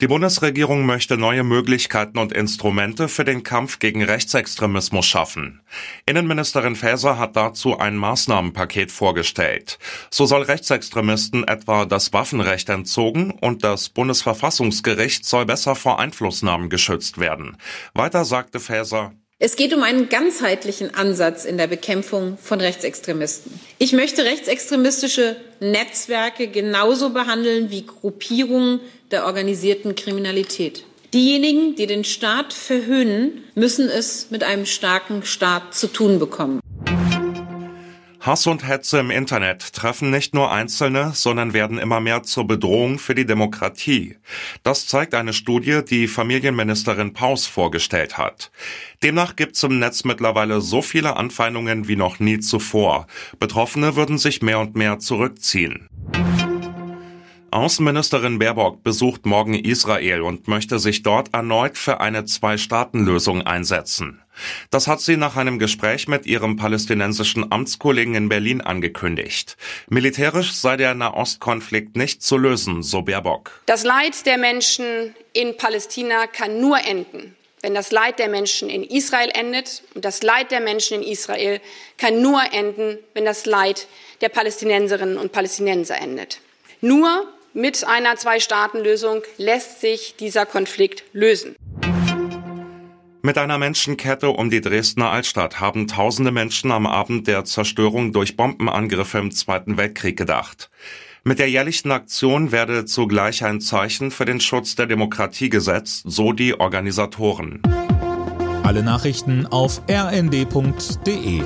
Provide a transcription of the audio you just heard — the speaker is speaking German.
Die Bundesregierung möchte neue Möglichkeiten und Instrumente für den Kampf gegen Rechtsextremismus schaffen. Innenministerin Faeser hat dazu ein Maßnahmenpaket vorgestellt. So soll Rechtsextremisten etwa das Waffenrecht entzogen und das Bundesverfassungsgericht soll besser vor Einflussnahmen geschützt werden. Weiter sagte Faeser, es geht um einen ganzheitlichen Ansatz in der Bekämpfung von Rechtsextremisten. Ich möchte rechtsextremistische Netzwerke genauso behandeln wie Gruppierungen der organisierten Kriminalität. Diejenigen, die den Staat verhöhnen, müssen es mit einem starken Staat zu tun bekommen. Hass und Hetze im Internet treffen nicht nur Einzelne, sondern werden immer mehr zur Bedrohung für die Demokratie. Das zeigt eine Studie, die Familienministerin Paus vorgestellt hat. Demnach gibt es im Netz mittlerweile so viele Anfeindungen wie noch nie zuvor. Betroffene würden sich mehr und mehr zurückziehen. Außenministerin Baerbock besucht morgen Israel und möchte sich dort erneut für eine Zwei-Staaten-Lösung einsetzen. Das hat sie nach einem Gespräch mit ihrem palästinensischen Amtskollegen in Berlin angekündigt. Militärisch sei der Nahostkonflikt nicht zu lösen, so Baerbock. Das Leid der Menschen in Palästina kann nur enden, wenn das Leid der Menschen in Israel endet. Und das Leid der Menschen in Israel kann nur enden, wenn das Leid der Palästinenserinnen und Palästinenser endet. Nur mit einer Zwei-Staaten-Lösung lässt sich dieser Konflikt lösen. Mit einer Menschenkette um die Dresdner Altstadt haben tausende Menschen am Abend der Zerstörung durch Bombenangriffe im Zweiten Weltkrieg gedacht. Mit der jährlichen Aktion werde zugleich ein Zeichen für den Schutz der Demokratie gesetzt, so die Organisatoren. Alle Nachrichten auf rnd.de